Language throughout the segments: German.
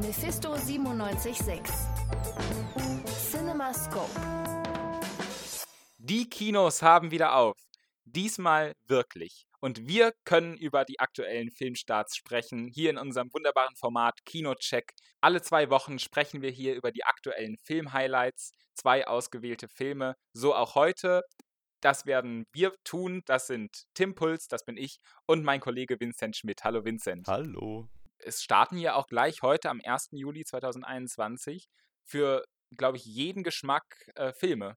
Mephisto 976 CinemaScope Die Kinos haben wieder auf. Diesmal wirklich. Und wir können über die aktuellen Filmstarts sprechen, hier in unserem wunderbaren Format Kinocheck. Alle zwei Wochen sprechen wir hier über die aktuellen Filmhighlights, zwei ausgewählte Filme, so auch heute. Das werden wir tun. Das sind Tim Puls, das bin ich, und mein Kollege Vincent Schmidt. Hallo Vincent. Hallo. Es starten ja auch gleich heute am 1. Juli 2021 für, glaube ich, jeden Geschmack äh, Filme.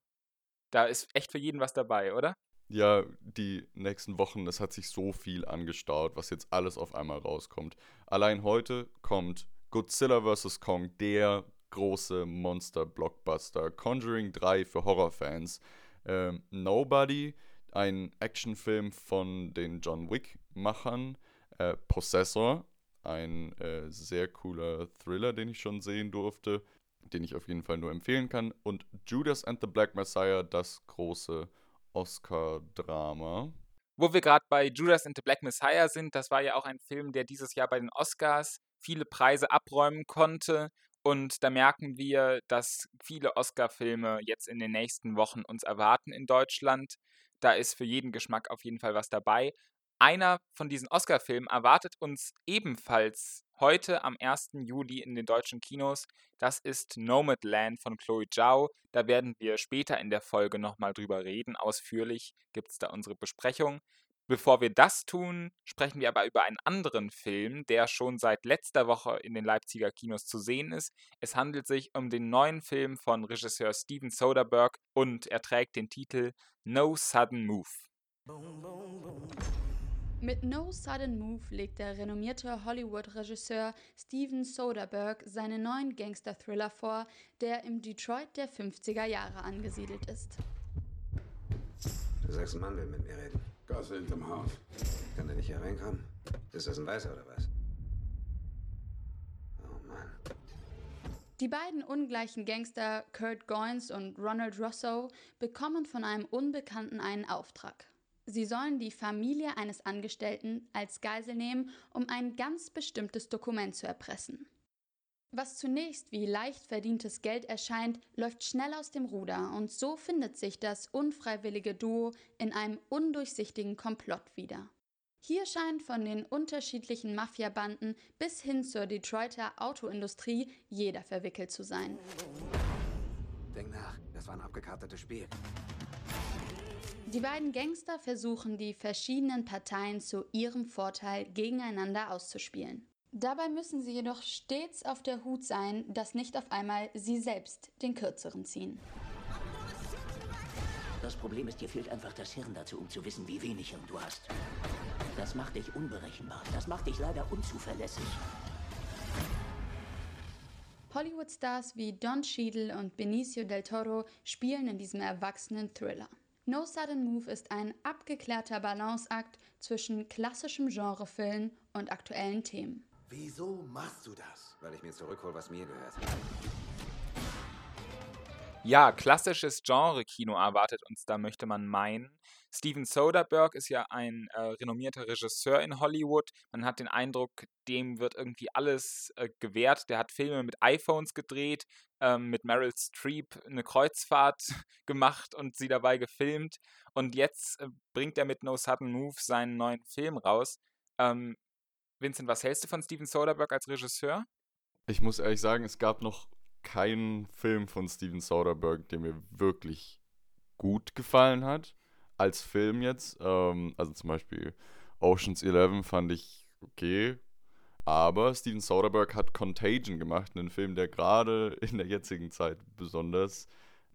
Da ist echt für jeden was dabei, oder? Ja, die nächsten Wochen, es hat sich so viel angestaut, was jetzt alles auf einmal rauskommt. Allein heute kommt Godzilla vs. Kong, der große Monster-Blockbuster. Conjuring 3 für Horrorfans. Ähm, Nobody, ein Actionfilm von den John Wick-Machern. Äh, Possessor, ein äh, sehr cooler Thriller, den ich schon sehen durfte, den ich auf jeden Fall nur empfehlen kann. Und Judas and the Black Messiah, das große Oscar-Drama. Wo wir gerade bei Judas and the Black Messiah sind, das war ja auch ein Film, der dieses Jahr bei den Oscars viele Preise abräumen konnte. Und da merken wir, dass viele Oscar-Filme jetzt in den nächsten Wochen uns erwarten in Deutschland. Da ist für jeden Geschmack auf jeden Fall was dabei. Einer von diesen Oscar-Filmen erwartet uns ebenfalls heute am 1. Juli in den deutschen Kinos. Das ist Nomadland von Chloe Zhao. Da werden wir später in der Folge nochmal drüber reden. Ausführlich gibt es da unsere Besprechung. Bevor wir das tun, sprechen wir aber über einen anderen Film, der schon seit letzter Woche in den Leipziger Kinos zu sehen ist. Es handelt sich um den neuen Film von Regisseur Steven Soderbergh und er trägt den Titel No Sudden Move. Boom, boom, boom. Mit No Sudden Move legt der renommierte Hollywood-Regisseur Steven Soderbergh seinen neuen Gangster-Thriller vor, der im Detroit der 50er Jahre angesiedelt ist. Du sagst, ein Mann will mit mir reden. Gasse hinterm Haus. Kann der nicht hier reinkommen? Ist das ein Weißer oder was? Oh Mann. Die beiden ungleichen Gangster Kurt Goins und Ronald Rosso bekommen von einem Unbekannten einen Auftrag. Sie sollen die Familie eines Angestellten als Geisel nehmen, um ein ganz bestimmtes Dokument zu erpressen. Was zunächst wie leicht verdientes Geld erscheint, läuft schnell aus dem Ruder und so findet sich das unfreiwillige Duo in einem undurchsichtigen Komplott wieder. Hier scheint von den unterschiedlichen Mafiabanden bis hin zur Detroiter Autoindustrie jeder verwickelt zu sein. Denk nach, das war ein abgekartetes Spiel. Die beiden Gangster versuchen, die verschiedenen Parteien zu ihrem Vorteil gegeneinander auszuspielen. Dabei müssen sie jedoch stets auf der Hut sein, dass nicht auf einmal sie selbst den Kürzeren ziehen. Das Problem ist, dir fehlt einfach das Hirn dazu, um zu wissen, wie wenig Hirn du hast. Das macht dich unberechenbar. Das macht dich leider unzuverlässig. Hollywood-Stars wie Don Cheadle und Benicio del Toro spielen in diesem erwachsenen Thriller. No Sudden Move ist ein abgeklärter Balanceakt zwischen klassischem Genrefilm und aktuellen Themen. Wieso machst du das? Weil ich mir zurückhole, was mir gehört. Ja, klassisches Genre-Kino erwartet uns da, möchte man meinen. Steven Soderbergh ist ja ein äh, renommierter Regisseur in Hollywood. Man hat den Eindruck, dem wird irgendwie alles äh, gewährt. Der hat Filme mit iPhones gedreht, ähm, mit Meryl Streep eine Kreuzfahrt gemacht und sie dabei gefilmt. Und jetzt äh, bringt er mit No Sudden Move seinen neuen Film raus. Ähm, Vincent, was hältst du von Steven Soderbergh als Regisseur? Ich muss ehrlich sagen, es gab noch keinen Film von Steven Soderbergh, der mir wirklich gut gefallen hat als Film jetzt. Ähm, also zum Beispiel Oceans 11 fand ich okay. Aber Steven Soderbergh hat Contagion gemacht, einen Film, der gerade in der jetzigen Zeit besonders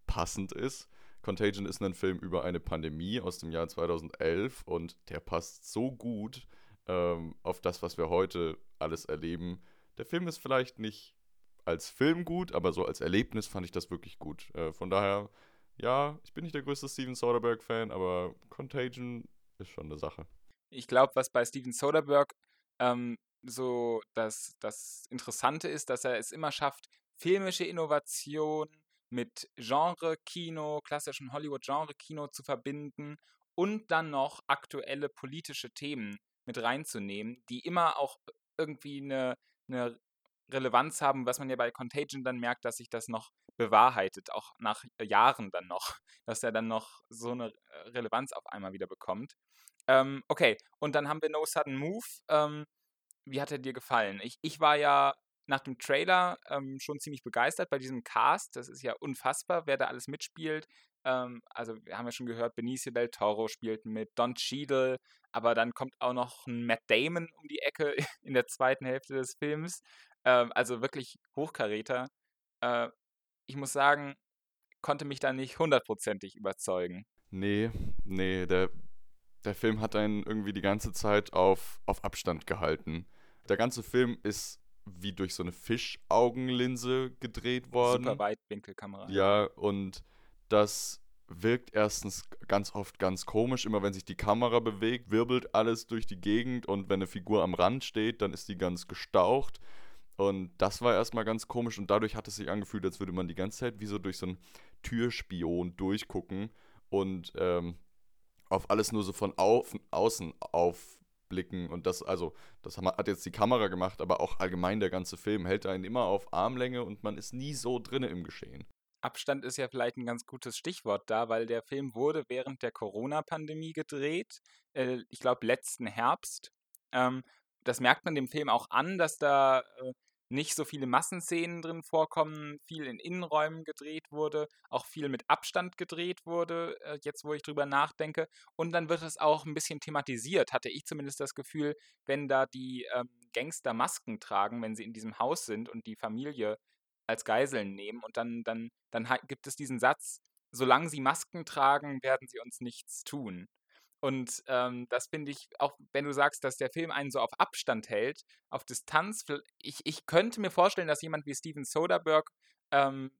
passend ist. Contagion ist ein Film über eine Pandemie aus dem Jahr 2011 und der passt so gut ähm, auf das, was wir heute alles erleben. Der Film ist vielleicht nicht als Film gut, aber so als Erlebnis fand ich das wirklich gut. Äh, von daher ja, ich bin nicht der größte Steven Soderbergh-Fan, aber Contagion ist schon eine Sache. Ich glaube, was bei Steven Soderbergh ähm, so das, das Interessante ist, dass er es immer schafft, filmische Innovation mit Genre-Kino, klassischen Hollywood-Genre-Kino zu verbinden und dann noch aktuelle politische Themen mit reinzunehmen, die immer auch irgendwie eine, eine Relevanz haben, was man ja bei Contagion dann merkt, dass sich das noch bewahrheitet, auch nach Jahren dann noch, dass er dann noch so eine Relevanz auf einmal wieder bekommt. Ähm, okay, und dann haben wir No Sudden Move. Ähm, wie hat er dir gefallen? Ich, ich war ja nach dem Trailer ähm, schon ziemlich begeistert bei diesem Cast. Das ist ja unfassbar, wer da alles mitspielt. Ähm, also, wir haben ja schon gehört, Benicio del Toro spielt mit, Don Cheadle, aber dann kommt auch noch ein Matt Damon um die Ecke in der zweiten Hälfte des Films. Ähm, also wirklich Hochkaräter. Äh, ich muss sagen, konnte mich da nicht hundertprozentig überzeugen. Nee, nee, der, der Film hat einen irgendwie die ganze Zeit auf, auf Abstand gehalten. Der ganze Film ist wie durch so eine Fischaugenlinse gedreht worden. Super Weitwinkelkamera. Ja, und das wirkt erstens ganz oft ganz komisch. Immer wenn sich die Kamera bewegt, wirbelt alles durch die Gegend und wenn eine Figur am Rand steht, dann ist die ganz gestaucht. Und das war erstmal ganz komisch und dadurch hat es sich angefühlt, als würde man die ganze Zeit wie so durch so einen Türspion durchgucken und ähm, auf alles nur so von au außen aufblicken. Und das, also, das hat jetzt die Kamera gemacht, aber auch allgemein der ganze Film hält einen immer auf Armlänge und man ist nie so drinne im Geschehen. Abstand ist ja vielleicht ein ganz gutes Stichwort da, weil der Film wurde während der Corona-Pandemie gedreht. Äh, ich glaube, letzten Herbst. Ähm, das merkt man dem Film auch an, dass da äh, nicht so viele Massenszenen drin vorkommen, viel in Innenräumen gedreht wurde, auch viel mit Abstand gedreht wurde, äh, jetzt wo ich drüber nachdenke. Und dann wird es auch ein bisschen thematisiert, hatte ich zumindest das Gefühl, wenn da die ähm, Gangster Masken tragen, wenn sie in diesem Haus sind und die Familie als Geiseln nehmen. Und dann, dann, dann gibt es diesen Satz, solange sie Masken tragen, werden sie uns nichts tun. Und ähm, das finde ich, auch wenn du sagst, dass der Film einen so auf Abstand hält, auf Distanz, ich, ich könnte mir vorstellen, dass jemand wie Steven Soderbergh, ähm,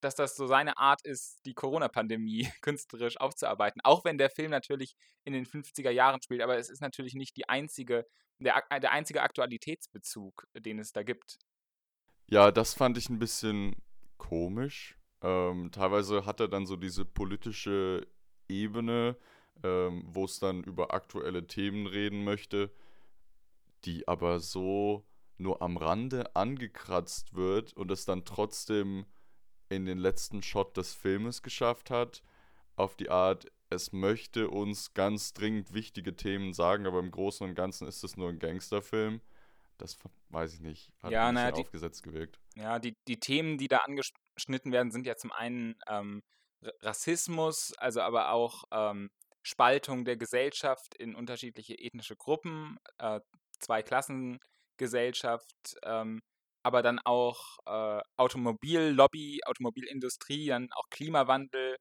dass das so seine Art ist, die Corona-Pandemie künstlerisch aufzuarbeiten. Auch wenn der Film natürlich in den 50er Jahren spielt, aber es ist natürlich nicht die einzige, der, der einzige Aktualitätsbezug, den es da gibt. Ja, das fand ich ein bisschen komisch. Ähm, teilweise hat er dann so diese politische Ebene, ähm, wo es dann über aktuelle Themen reden möchte, die aber so nur am Rande angekratzt wird und es dann trotzdem in den letzten Shot des Filmes geschafft hat, auf die Art, es möchte uns ganz dringend wichtige Themen sagen, aber im Großen und Ganzen ist es nur ein Gangsterfilm. Das weiß ich nicht. Hat ja, ein bisschen die, aufgesetzt gewirkt. Ja, die, die Themen, die da angeschnitten werden, sind ja zum einen ähm, Rassismus, also aber auch ähm, Spaltung der Gesellschaft in unterschiedliche ethnische Gruppen, äh, Zweiklassengesellschaft, ähm, aber dann auch äh, Automobillobby, Automobilindustrie, dann auch Klimawandel,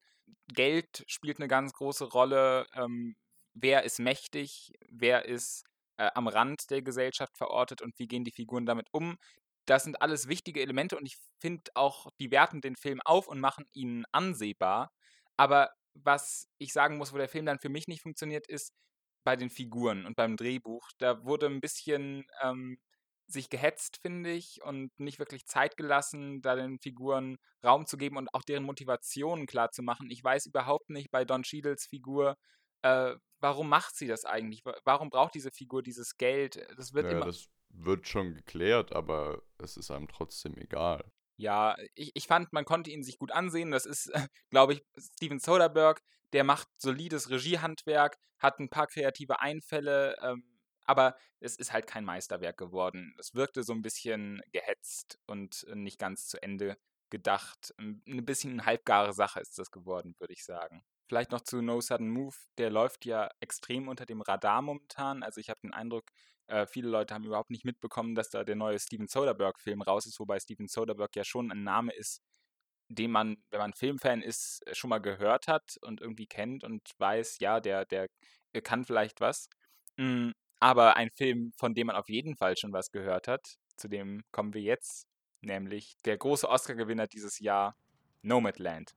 Geld spielt eine ganz große Rolle. Ähm, wer ist mächtig, wer ist äh, am Rand der Gesellschaft verortet und wie gehen die Figuren damit um? Das sind alles wichtige Elemente und ich finde auch, die werten den Film auf und machen ihn ansehbar. Aber was ich sagen muss, wo der Film dann für mich nicht funktioniert, ist bei den Figuren und beim Drehbuch. Da wurde ein bisschen ähm, sich gehetzt, finde ich, und nicht wirklich Zeit gelassen, da den Figuren Raum zu geben und auch deren Motivationen klar zu machen. Ich weiß überhaupt nicht bei Don Cheadles Figur, äh, warum macht sie das eigentlich? Warum braucht diese Figur dieses Geld? Das wird ja, immer. Das wird schon geklärt, aber es ist einem trotzdem egal. Ja, ich, ich fand, man konnte ihn sich gut ansehen. Das ist, glaube ich, Steven Soderbergh, der macht solides Regiehandwerk, hat ein paar kreative Einfälle, ähm, aber es ist halt kein Meisterwerk geworden. Es wirkte so ein bisschen gehetzt und nicht ganz zu Ende gedacht. Ein bisschen eine halbgare Sache ist das geworden, würde ich sagen. Vielleicht noch zu No Sudden Move. Der läuft ja extrem unter dem Radar momentan. Also ich habe den Eindruck, äh, viele Leute haben überhaupt nicht mitbekommen, dass da der neue Steven Soderbergh-Film raus ist, wobei Steven Soderbergh ja schon ein Name ist, den man, wenn man Filmfan ist, schon mal gehört hat und irgendwie kennt und weiß, ja, der, der kann vielleicht was. Mhm, aber ein Film, von dem man auf jeden Fall schon was gehört hat, zu dem kommen wir jetzt, nämlich der große Oscar-Gewinner dieses Jahr, Nomadland.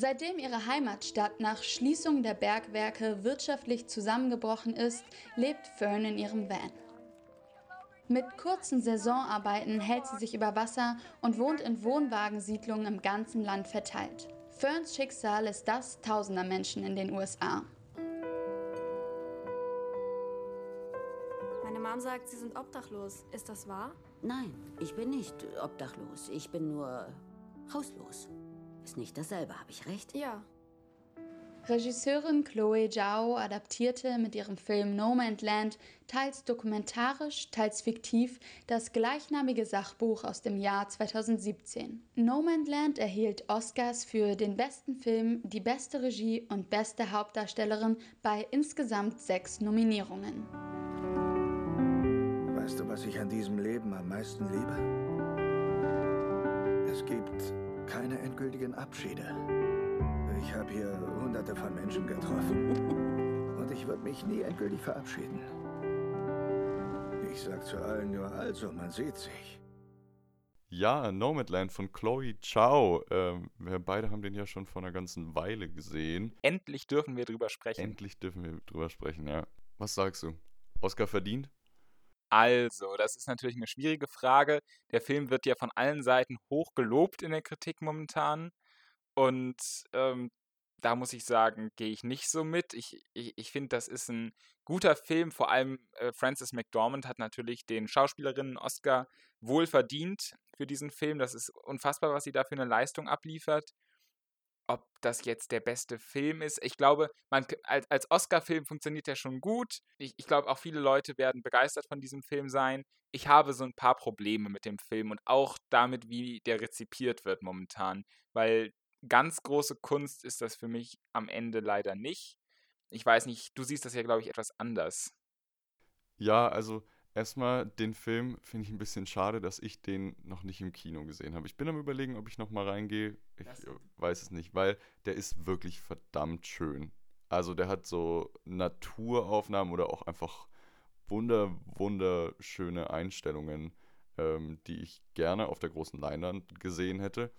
Seitdem ihre Heimatstadt nach Schließung der Bergwerke wirtschaftlich zusammengebrochen ist, lebt Fern in ihrem Van. Mit kurzen Saisonarbeiten hält sie sich über Wasser und wohnt in Wohnwagensiedlungen im ganzen Land verteilt. Ferns Schicksal ist das tausender Menschen in den USA. Meine Mom sagt, Sie sind obdachlos. Ist das wahr? Nein, ich bin nicht obdachlos. Ich bin nur hauslos. Ist nicht dasselbe, habe ich recht? Ja. Regisseurin Chloe Zhao adaptierte mit ihrem Film No Man's Land teils dokumentarisch, teils fiktiv das gleichnamige Sachbuch aus dem Jahr 2017. No Man's Land erhielt Oscars für den besten Film, die beste Regie und beste Hauptdarstellerin bei insgesamt sechs Nominierungen. Weißt du, was ich an diesem Leben am meisten liebe? Es gibt keine endgültigen Abschiede. Ich habe hier hunderte von Menschen getroffen. Und ich würde mich nie endgültig verabschieden. Ich sag zu allen nur, also, man sieht sich. Ja, Nomadland von Chloe Chow. Ähm, wir beide haben den ja schon vor einer ganzen Weile gesehen. Endlich dürfen wir drüber sprechen. Endlich dürfen wir drüber sprechen, ja. Was sagst du? Oscar verdient? Also, das ist natürlich eine schwierige Frage. Der Film wird ja von allen Seiten hoch gelobt in der Kritik momentan. Und ähm, da muss ich sagen, gehe ich nicht so mit. Ich, ich, ich finde, das ist ein guter Film. Vor allem äh, Frances McDormand hat natürlich den Schauspielerinnen-Oscar wohl verdient für diesen Film. Das ist unfassbar, was sie da für eine Leistung abliefert. Ob das jetzt der beste Film ist, ich glaube, man, als, als Oscar-Film funktioniert der schon gut. Ich, ich glaube, auch viele Leute werden begeistert von diesem Film sein. Ich habe so ein paar Probleme mit dem Film und auch damit, wie der rezipiert wird momentan. Weil ganz große Kunst ist das für mich am Ende leider nicht. Ich weiß nicht, du siehst das ja, glaube ich, etwas anders. Ja, also erstmal den Film finde ich ein bisschen schade, dass ich den noch nicht im Kino gesehen habe. Ich bin am überlegen, ob ich noch mal reingehe. Ich das weiß es nicht, weil der ist wirklich verdammt schön. Also der hat so Naturaufnahmen oder auch einfach wunder wunderschöne Einstellungen, ähm, die ich gerne auf der großen Leinwand gesehen hätte.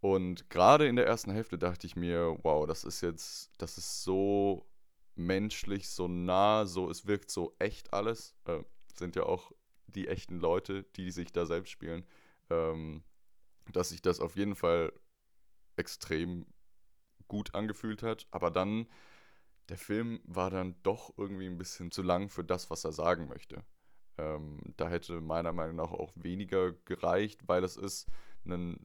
Und gerade in der ersten Hälfte dachte ich mir, wow, das ist jetzt, das ist so menschlich, so nah, so, es wirkt so echt alles. Äh, sind ja auch die echten Leute, die sich da selbst spielen. Ähm, dass sich das auf jeden Fall extrem gut angefühlt hat. Aber dann, der Film war dann doch irgendwie ein bisschen zu lang für das, was er sagen möchte. Ähm, da hätte meiner Meinung nach auch weniger gereicht, weil es ist ein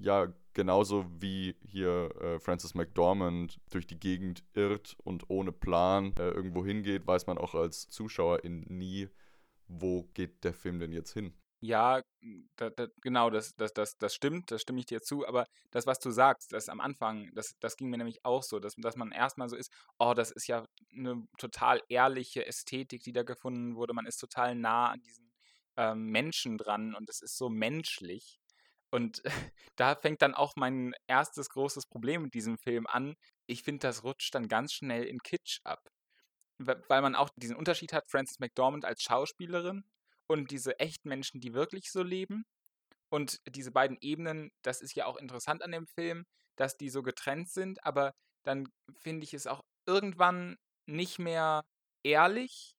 ja, genauso wie hier äh, Francis McDormand durch die Gegend irrt und ohne Plan äh, irgendwo hingeht, weiß man auch als Zuschauer in nie, wo geht der Film denn jetzt hin. Ja, da, da, genau, das, das, das, das stimmt, das stimme ich dir zu, aber das, was du sagst, das am Anfang, das, das ging mir nämlich auch so, dass, dass man erstmal so ist, oh, das ist ja eine total ehrliche Ästhetik, die da gefunden wurde, man ist total nah an diesen ähm, Menschen dran und es ist so menschlich. Und da fängt dann auch mein erstes großes Problem mit diesem Film an. Ich finde, das rutscht dann ganz schnell in Kitsch ab. Weil man auch diesen Unterschied hat, Frances McDormand als Schauspielerin und diese echten Menschen, die wirklich so leben. Und diese beiden Ebenen, das ist ja auch interessant an dem Film, dass die so getrennt sind, aber dann finde ich es auch irgendwann nicht mehr ehrlich,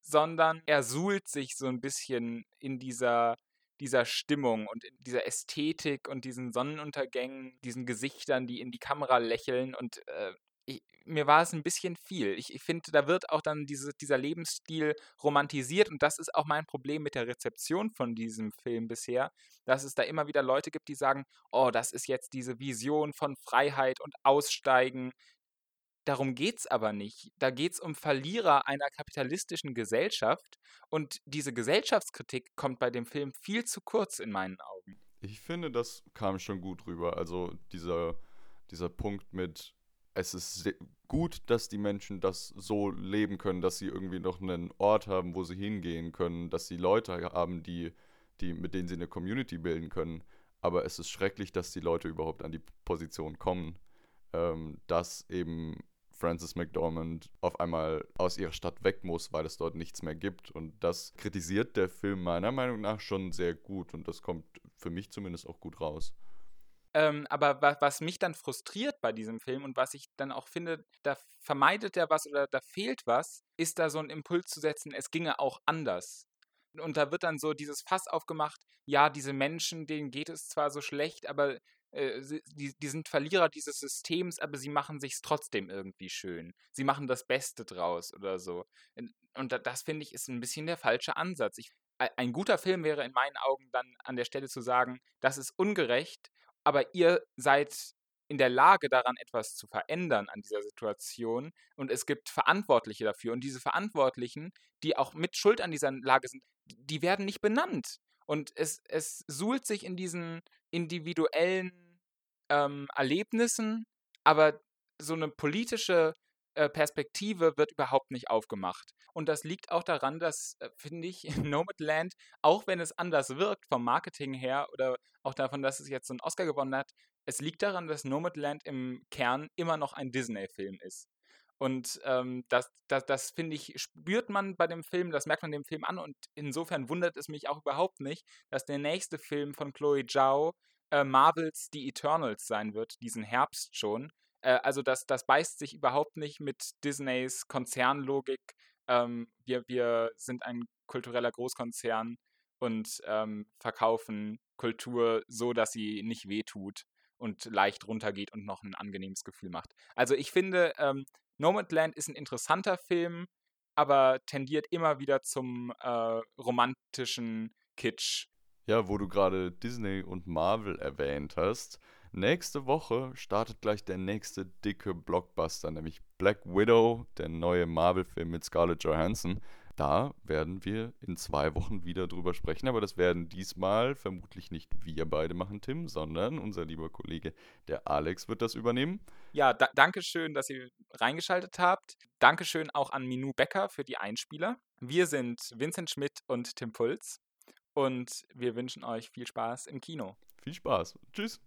sondern er suhlt sich so ein bisschen in dieser dieser Stimmung und dieser Ästhetik und diesen Sonnenuntergängen, diesen Gesichtern, die in die Kamera lächeln und äh, ich, mir war es ein bisschen viel. Ich, ich finde, da wird auch dann diese, dieser Lebensstil romantisiert und das ist auch mein Problem mit der Rezeption von diesem Film bisher, dass es da immer wieder Leute gibt, die sagen, oh, das ist jetzt diese Vision von Freiheit und Aussteigen, Darum geht es aber nicht. Da geht es um Verlierer einer kapitalistischen Gesellschaft und diese Gesellschaftskritik kommt bei dem Film viel zu kurz in meinen Augen. Ich finde, das kam schon gut rüber. Also dieser, dieser Punkt mit, es ist gut, dass die Menschen das so leben können, dass sie irgendwie noch einen Ort haben, wo sie hingehen können, dass sie Leute haben, die, die, mit denen sie eine Community bilden können. Aber es ist schrecklich, dass die Leute überhaupt an die Position kommen, ähm, dass eben Frances McDormand auf einmal aus ihrer Stadt weg muss, weil es dort nichts mehr gibt. Und das kritisiert der Film meiner Meinung nach schon sehr gut und das kommt für mich zumindest auch gut raus. Ähm, aber was, was, mich dann frustriert bei diesem Film und was ich dann auch finde, da vermeidet er was oder da fehlt was, ist da so ein Impuls zu setzen, es ginge auch anders. Und da wird dann so dieses Fass aufgemacht, ja, diese Menschen, denen geht es zwar so schlecht, aber äh, die, die sind Verlierer dieses Systems, aber sie machen sich trotzdem irgendwie schön. Sie machen das Beste draus oder so. Und das finde ich ist ein bisschen der falsche Ansatz. Ich, ein guter Film wäre in meinen Augen dann an der Stelle zu sagen, das ist ungerecht, aber ihr seid in der Lage daran etwas zu verändern an dieser Situation und es gibt Verantwortliche dafür und diese Verantwortlichen, die auch mit Schuld an dieser Lage sind, die werden nicht benannt und es, es suhlt sich in diesen individuellen ähm, Erlebnissen, aber so eine politische äh, Perspektive wird überhaupt nicht aufgemacht. Und das liegt auch daran, dass, äh, finde ich, Nomadland, auch wenn es anders wirkt vom Marketing her oder auch davon, dass es jetzt so einen Oscar gewonnen hat, es liegt daran, dass Nomadland im Kern immer noch ein Disney-Film ist. Und ähm, das, das, das finde ich, spürt man bei dem Film, das merkt man dem Film an und insofern wundert es mich auch überhaupt nicht, dass der nächste Film von Chloe Zhao äh, Marvels The Eternals sein wird, diesen Herbst schon. Äh, also das, das beißt sich überhaupt nicht mit Disneys Konzernlogik. Ähm, wir, wir sind ein kultureller Großkonzern und ähm, verkaufen Kultur so, dass sie nicht wehtut und leicht runtergeht und noch ein angenehmes Gefühl macht. Also ich finde, ähm, Nomadland ist ein interessanter Film, aber tendiert immer wieder zum äh, romantischen Kitsch. Ja, wo du gerade Disney und Marvel erwähnt hast. Nächste Woche startet gleich der nächste dicke Blockbuster, nämlich Black Widow, der neue Marvel-Film mit Scarlett Johansson. Da werden wir in zwei Wochen wieder drüber sprechen, aber das werden diesmal vermutlich nicht wir beide machen, Tim, sondern unser lieber Kollege, der Alex, wird das übernehmen. Ja, da, danke schön, dass ihr reingeschaltet habt. Dankeschön auch an Minu Becker für die Einspieler. Wir sind Vincent Schmidt und Tim Puls und wir wünschen euch viel Spaß im Kino. Viel Spaß. Tschüss.